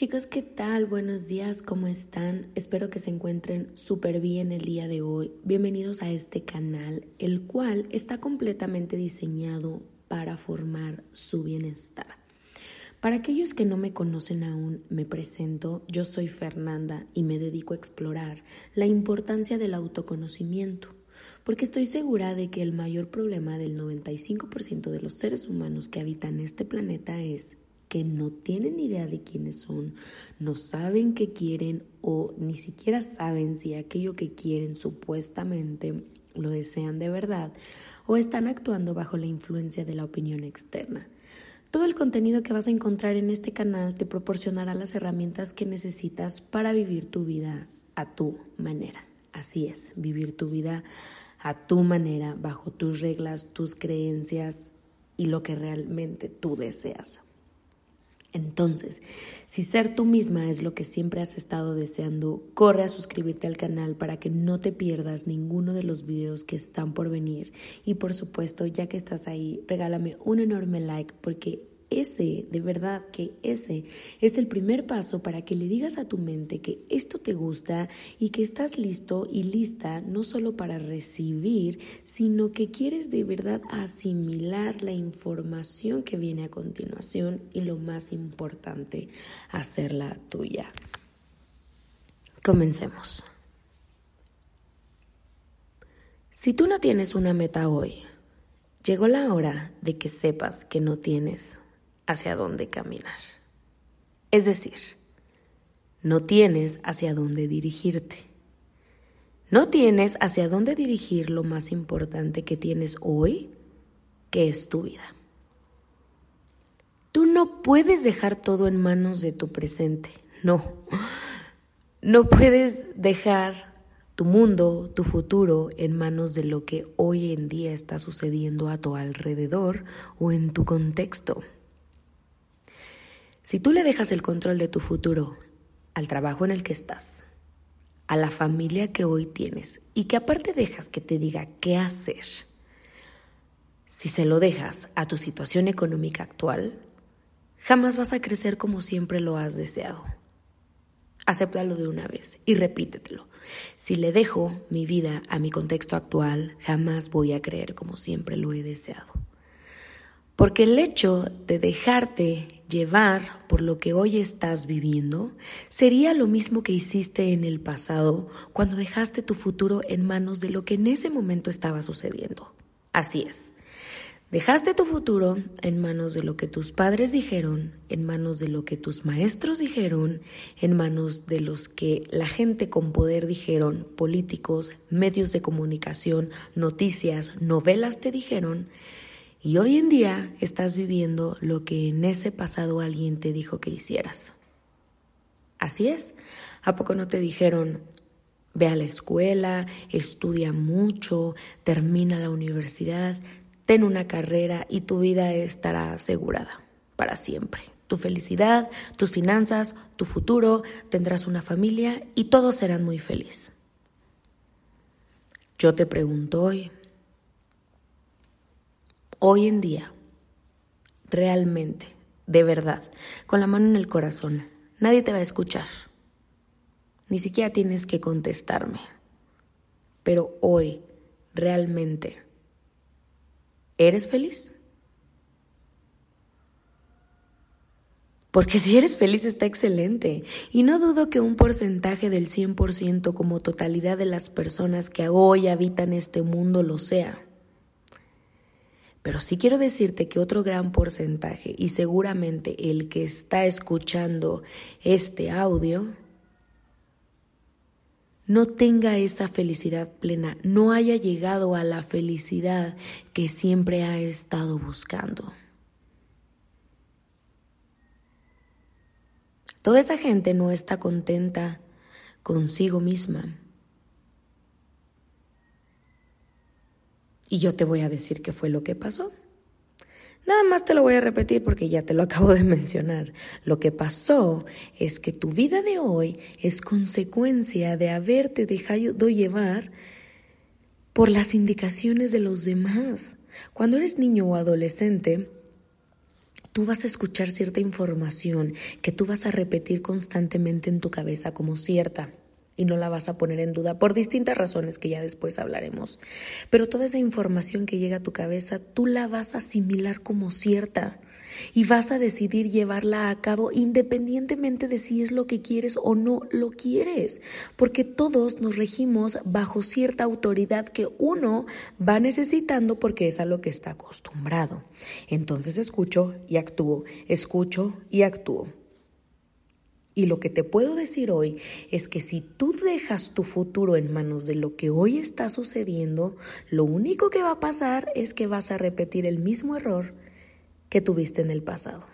Chicos, ¿qué tal? Buenos días, ¿cómo están? Espero que se encuentren súper bien el día de hoy. Bienvenidos a este canal, el cual está completamente diseñado para formar su bienestar. Para aquellos que no me conocen aún, me presento. Yo soy Fernanda y me dedico a explorar la importancia del autoconocimiento, porque estoy segura de que el mayor problema del 95% de los seres humanos que habitan este planeta es que no tienen idea de quiénes son, no saben qué quieren o ni siquiera saben si aquello que quieren supuestamente lo desean de verdad o están actuando bajo la influencia de la opinión externa. Todo el contenido que vas a encontrar en este canal te proporcionará las herramientas que necesitas para vivir tu vida a tu manera. Así es, vivir tu vida a tu manera, bajo tus reglas, tus creencias y lo que realmente tú deseas. Entonces, si ser tú misma es lo que siempre has estado deseando, corre a suscribirte al canal para que no te pierdas ninguno de los videos que están por venir. Y por supuesto, ya que estás ahí, regálame un enorme like porque ese, de verdad que ese es el primer paso para que le digas a tu mente que esto te gusta y que estás listo y lista no solo para recibir, sino que quieres de verdad asimilar la información que viene a continuación y lo más importante, hacerla tuya. Comencemos. Si tú no tienes una meta hoy, llegó la hora de que sepas que no tienes hacia dónde caminar. Es decir, no tienes hacia dónde dirigirte. No tienes hacia dónde dirigir lo más importante que tienes hoy, que es tu vida. Tú no puedes dejar todo en manos de tu presente, no. No puedes dejar tu mundo, tu futuro en manos de lo que hoy en día está sucediendo a tu alrededor o en tu contexto. Si tú le dejas el control de tu futuro al trabajo en el que estás, a la familia que hoy tienes y que aparte dejas que te diga qué hacer, si se lo dejas a tu situación económica actual, jamás vas a crecer como siempre lo has deseado. Acéptalo de una vez y repítetelo. Si le dejo mi vida a mi contexto actual, jamás voy a creer como siempre lo he deseado. Porque el hecho de dejarte llevar por lo que hoy estás viviendo sería lo mismo que hiciste en el pasado cuando dejaste tu futuro en manos de lo que en ese momento estaba sucediendo. Así es. Dejaste tu futuro en manos de lo que tus padres dijeron, en manos de lo que tus maestros dijeron, en manos de los que la gente con poder dijeron, políticos, medios de comunicación, noticias, novelas te dijeron, y hoy en día estás viviendo lo que en ese pasado alguien te dijo que hicieras. Así es. ¿A poco no te dijeron, ve a la escuela, estudia mucho, termina la universidad, ten una carrera y tu vida estará asegurada para siempre? Tu felicidad, tus finanzas, tu futuro, tendrás una familia y todos serán muy felices. Yo te pregunto hoy, hoy en día, realmente, de verdad, con la mano en el corazón, nadie te va a escuchar. Ni siquiera tienes que contestarme. Pero hoy, realmente, ¿eres feliz? Porque si eres feliz está excelente. Y no dudo que un porcentaje del 100% como totalidad de las personas que hoy habitan este mundo lo sea. Pero sí quiero decirte que otro gran porcentaje, y seguramente el que está escuchando este audio, no tenga esa felicidad plena, no haya llegado a la felicidad que siempre ha estado buscando. Toda esa gente no está contenta consigo misma. Y yo te voy a decir qué fue lo que pasó. Nada más te lo voy a repetir porque ya te lo acabo de mencionar. Lo que pasó es que tu vida de hoy es consecuencia de haberte dejado llevar por las indicaciones de los demás. Cuando eres niño o adolescente, tú vas a escuchar cierta información que tú vas a repetir constantemente en tu cabeza como cierta y no la vas a poner en duda por distintas razones que ya después hablaremos. Pero toda esa información que llega a tu cabeza, tú la vas a asimilar como cierta y vas a decidir llevarla a cabo independientemente de si es lo que quieres o no lo quieres, porque todos nos regimos bajo cierta autoridad que uno va necesitando porque es a lo que está acostumbrado. Entonces escucho y actúo, escucho y actúo. Y lo que te puedo decir hoy es que si tú dejas tu futuro en manos de lo que hoy está sucediendo, lo único que va a pasar es que vas a repetir el mismo error que tuviste en el pasado.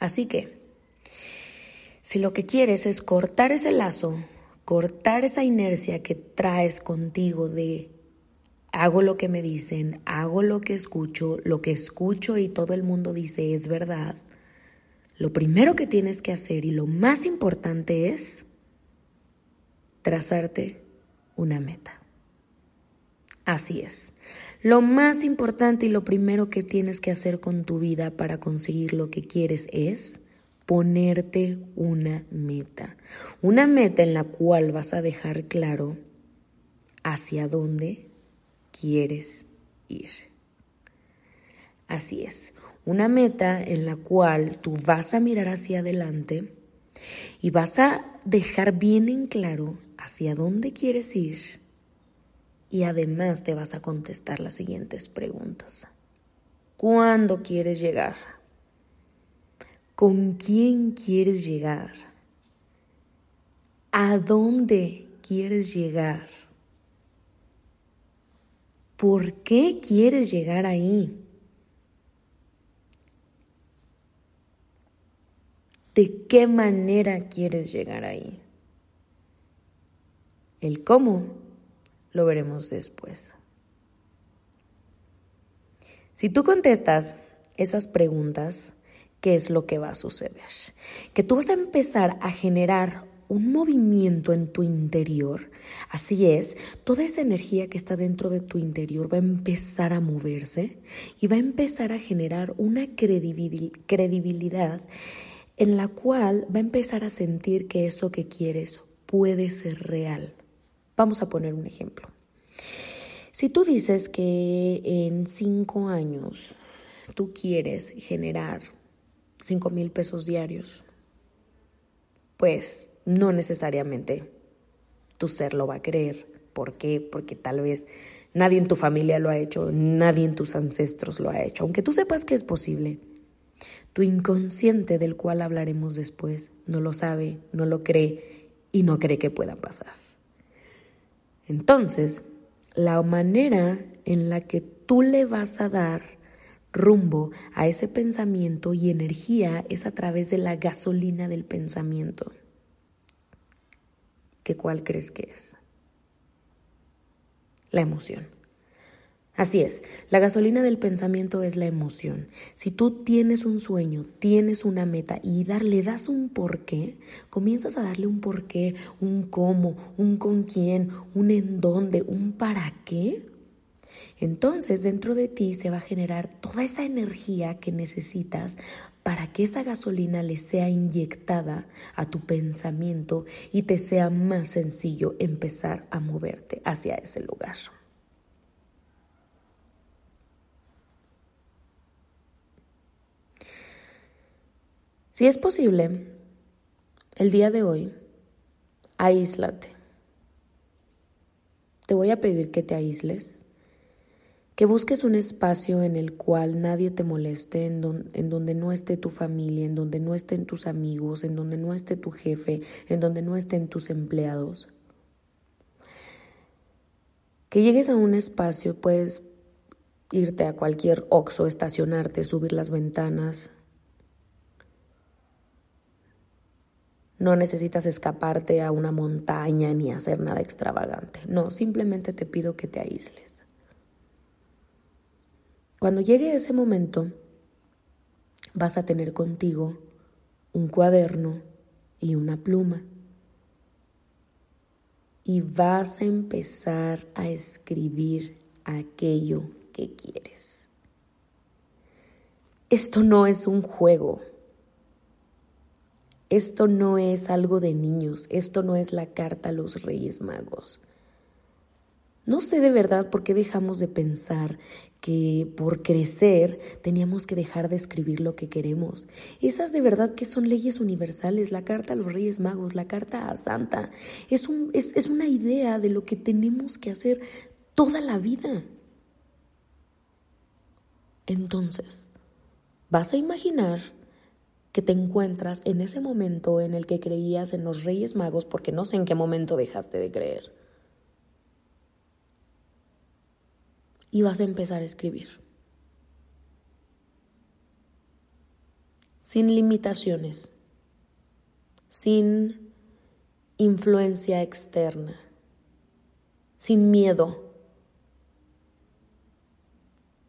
Así que, si lo que quieres es cortar ese lazo, cortar esa inercia que traes contigo de hago lo que me dicen, hago lo que escucho, lo que escucho y todo el mundo dice es verdad, lo primero que tienes que hacer y lo más importante es trazarte una meta. Así es. Lo más importante y lo primero que tienes que hacer con tu vida para conseguir lo que quieres es ponerte una meta. Una meta en la cual vas a dejar claro hacia dónde quieres ir. Así es, una meta en la cual tú vas a mirar hacia adelante y vas a dejar bien en claro hacia dónde quieres ir y además te vas a contestar las siguientes preguntas. ¿Cuándo quieres llegar? ¿Con quién quieres llegar? ¿A dónde quieres llegar? ¿Por qué quieres llegar ahí? ¿De qué manera quieres llegar ahí? El cómo lo veremos después. Si tú contestas esas preguntas, ¿qué es lo que va a suceder? Que tú vas a empezar a generar un movimiento en tu interior. Así es, toda esa energía que está dentro de tu interior va a empezar a moverse y va a empezar a generar una credibilidad en la cual va a empezar a sentir que eso que quieres puede ser real. Vamos a poner un ejemplo. Si tú dices que en cinco años tú quieres generar cinco mil pesos diarios, pues no necesariamente tu ser lo va a creer. ¿Por qué? Porque tal vez nadie en tu familia lo ha hecho, nadie en tus ancestros lo ha hecho, aunque tú sepas que es posible. Tu inconsciente, del cual hablaremos después, no lo sabe, no lo cree y no cree que pueda pasar. Entonces, la manera en la que tú le vas a dar rumbo a ese pensamiento y energía es a través de la gasolina del pensamiento cuál crees que es. La emoción. Así es, la gasolina del pensamiento es la emoción. Si tú tienes un sueño, tienes una meta y le das un porqué, comienzas a darle un porqué, un cómo, un con quién, un en dónde, un para qué, entonces dentro de ti se va a generar toda esa energía que necesitas para que esa gasolina le sea inyectada a tu pensamiento y te sea más sencillo empezar a moverte hacia ese lugar. Si es posible, el día de hoy, aíslate. Te voy a pedir que te aísles que busques un espacio en el cual nadie te moleste, en, donde no esté tu familia, en donde no estén tus amigos, en donde no esté tu jefe, en donde no estén tus empleados. Que llegues a un espacio, puedes irte a cualquier oxo, estacionarte, subir las ventanas. No necesitas escaparte a una montaña ni hacer nada extravagante. No, simplemente te pido que te aísles. Cuando llegue ese momento, vas a tener contigo un cuaderno y una pluma. Y vas a empezar a escribir aquello que quieres. Esto no es un juego. Esto no es algo de niños. Esto no es la carta a los Reyes Magos. No sé de verdad por qué dejamos de pensar que por crecer teníamos que dejar de escribir lo que queremos. Esas de verdad que son leyes universales, la carta a los Reyes Magos, la carta a Santa, es, un, es, es una idea de lo que tenemos que hacer toda la vida. Entonces, vas a imaginar que te encuentras en ese momento en el que creías en los Reyes Magos porque no sé en qué momento dejaste de creer. Y vas a empezar a escribir. Sin limitaciones, sin influencia externa, sin miedo,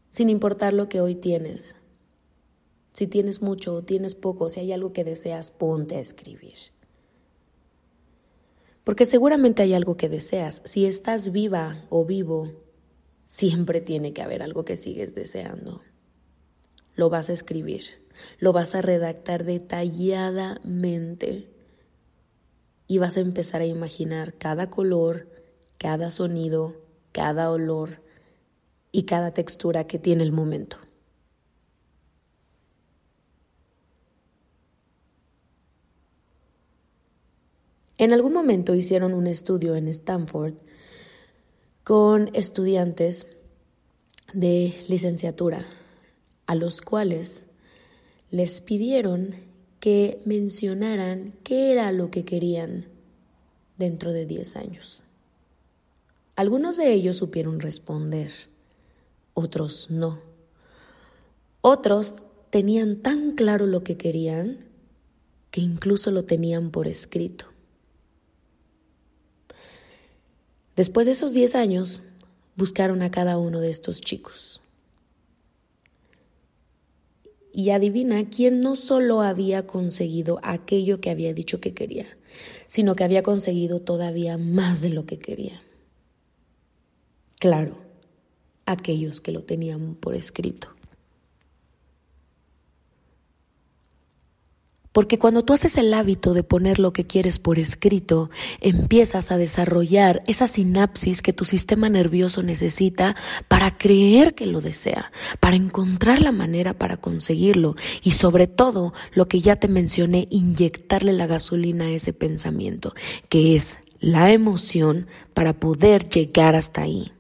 sin importar lo que hoy tienes. Si tienes mucho o tienes poco, si hay algo que deseas, ponte a escribir. Porque seguramente hay algo que deseas. Si estás viva o vivo, Siempre tiene que haber algo que sigues deseando. Lo vas a escribir, lo vas a redactar detalladamente y vas a empezar a imaginar cada color, cada sonido, cada olor y cada textura que tiene el momento. En algún momento hicieron un estudio en Stanford con estudiantes de licenciatura, a los cuales les pidieron que mencionaran qué era lo que querían dentro de 10 años. Algunos de ellos supieron responder, otros no. Otros tenían tan claro lo que querían que incluso lo tenían por escrito. Después de esos 10 años, buscaron a cada uno de estos chicos. Y adivina quién no solo había conseguido aquello que había dicho que quería, sino que había conseguido todavía más de lo que quería. Claro, aquellos que lo tenían por escrito. Porque cuando tú haces el hábito de poner lo que quieres por escrito, empiezas a desarrollar esa sinapsis que tu sistema nervioso necesita para creer que lo desea, para encontrar la manera para conseguirlo y sobre todo, lo que ya te mencioné, inyectarle la gasolina a ese pensamiento, que es la emoción para poder llegar hasta ahí.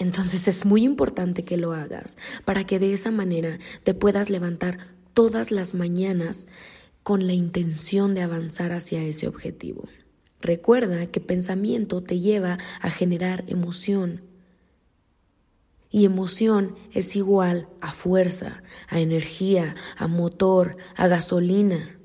Entonces es muy importante que lo hagas para que de esa manera te puedas levantar todas las mañanas con la intención de avanzar hacia ese objetivo. Recuerda que pensamiento te lleva a generar emoción. Y emoción es igual a fuerza, a energía, a motor, a gasolina.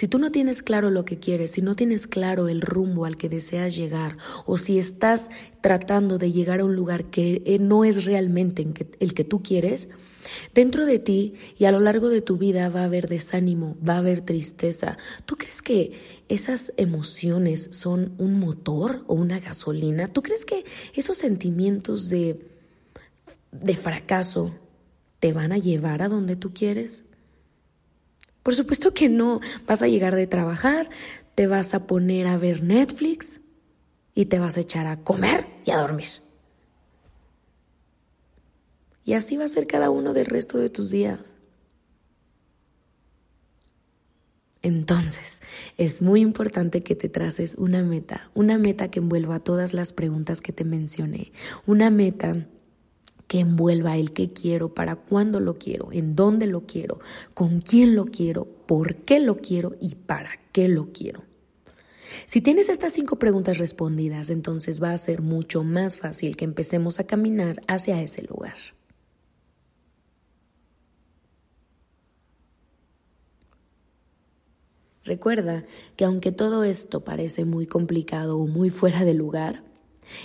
Si tú no tienes claro lo que quieres, si no tienes claro el rumbo al que deseas llegar, o si estás tratando de llegar a un lugar que eh, no es realmente el que tú quieres, dentro de ti y a lo largo de tu vida va a haber desánimo, va a haber tristeza. ¿Tú crees que esas emociones son un motor o una gasolina? ¿Tú crees que esos sentimientos de, de fracaso te van a llevar a donde tú quieres? Por supuesto que no. Vas a llegar de trabajar, te vas a poner a ver Netflix y te vas a echar a comer y a dormir. Y así va a ser cada uno del resto de tus días. Entonces, es muy importante que te traces una meta, una meta que envuelva todas las preguntas que te mencioné, una meta que envuelva el que quiero, para cuándo lo quiero, en dónde lo quiero, con quién lo quiero, por qué lo quiero y para qué lo quiero. Si tienes estas cinco preguntas respondidas, entonces va a ser mucho más fácil que empecemos a caminar hacia ese lugar. Recuerda que aunque todo esto parece muy complicado o muy fuera de lugar,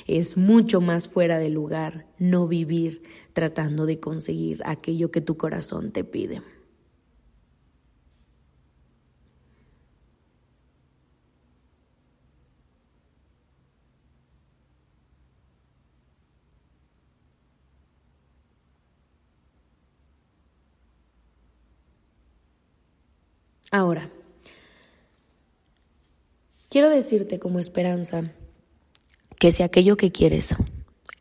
es mucho más fuera de lugar no vivir tratando de conseguir aquello que tu corazón te pide. Ahora, quiero decirte como esperanza que si aquello que quieres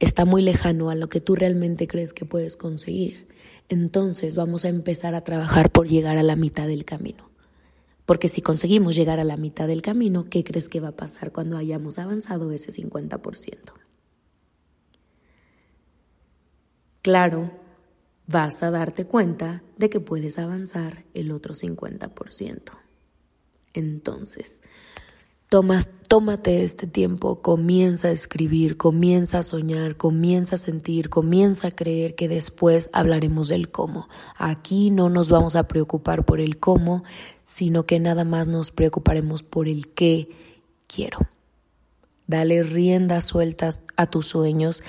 está muy lejano a lo que tú realmente crees que puedes conseguir, entonces vamos a empezar a trabajar por llegar a la mitad del camino. Porque si conseguimos llegar a la mitad del camino, ¿qué crees que va a pasar cuando hayamos avanzado ese 50%? Claro, vas a darte cuenta de que puedes avanzar el otro 50%. Entonces, Tomas, tómate este tiempo, comienza a escribir, comienza a soñar, comienza a sentir, comienza a creer que después hablaremos del cómo. Aquí no nos vamos a preocupar por el cómo, sino que nada más nos preocuparemos por el qué quiero. Dale riendas sueltas a tus sueños.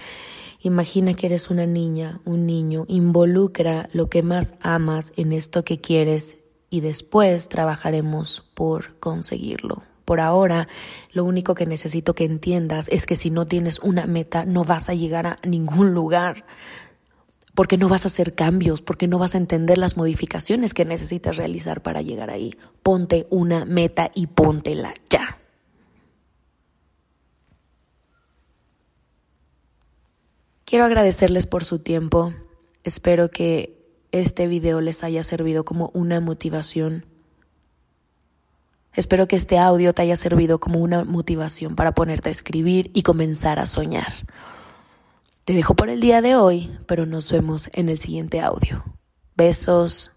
Imagina que eres una niña, un niño, involucra lo que más amas en esto que quieres y después trabajaremos por conseguirlo. Por ahora, lo único que necesito que entiendas es que si no tienes una meta, no vas a llegar a ningún lugar. Porque no vas a hacer cambios, porque no vas a entender las modificaciones que necesitas realizar para llegar ahí. Ponte una meta y póntela ya. Quiero agradecerles por su tiempo. Espero que este video les haya servido como una motivación Espero que este audio te haya servido como una motivación para ponerte a escribir y comenzar a soñar. Te dejo por el día de hoy, pero nos vemos en el siguiente audio. Besos.